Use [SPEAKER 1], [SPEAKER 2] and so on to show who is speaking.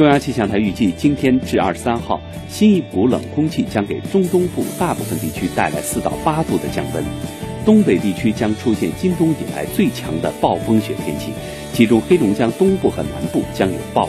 [SPEAKER 1] 中央气象台预计今天至二十三号新一股冷空气将给中东部大部分地区带来四到八度的降温。东北地区将出现今冬以来最强的暴风雪天气其中黑龙江东部和南部将有暴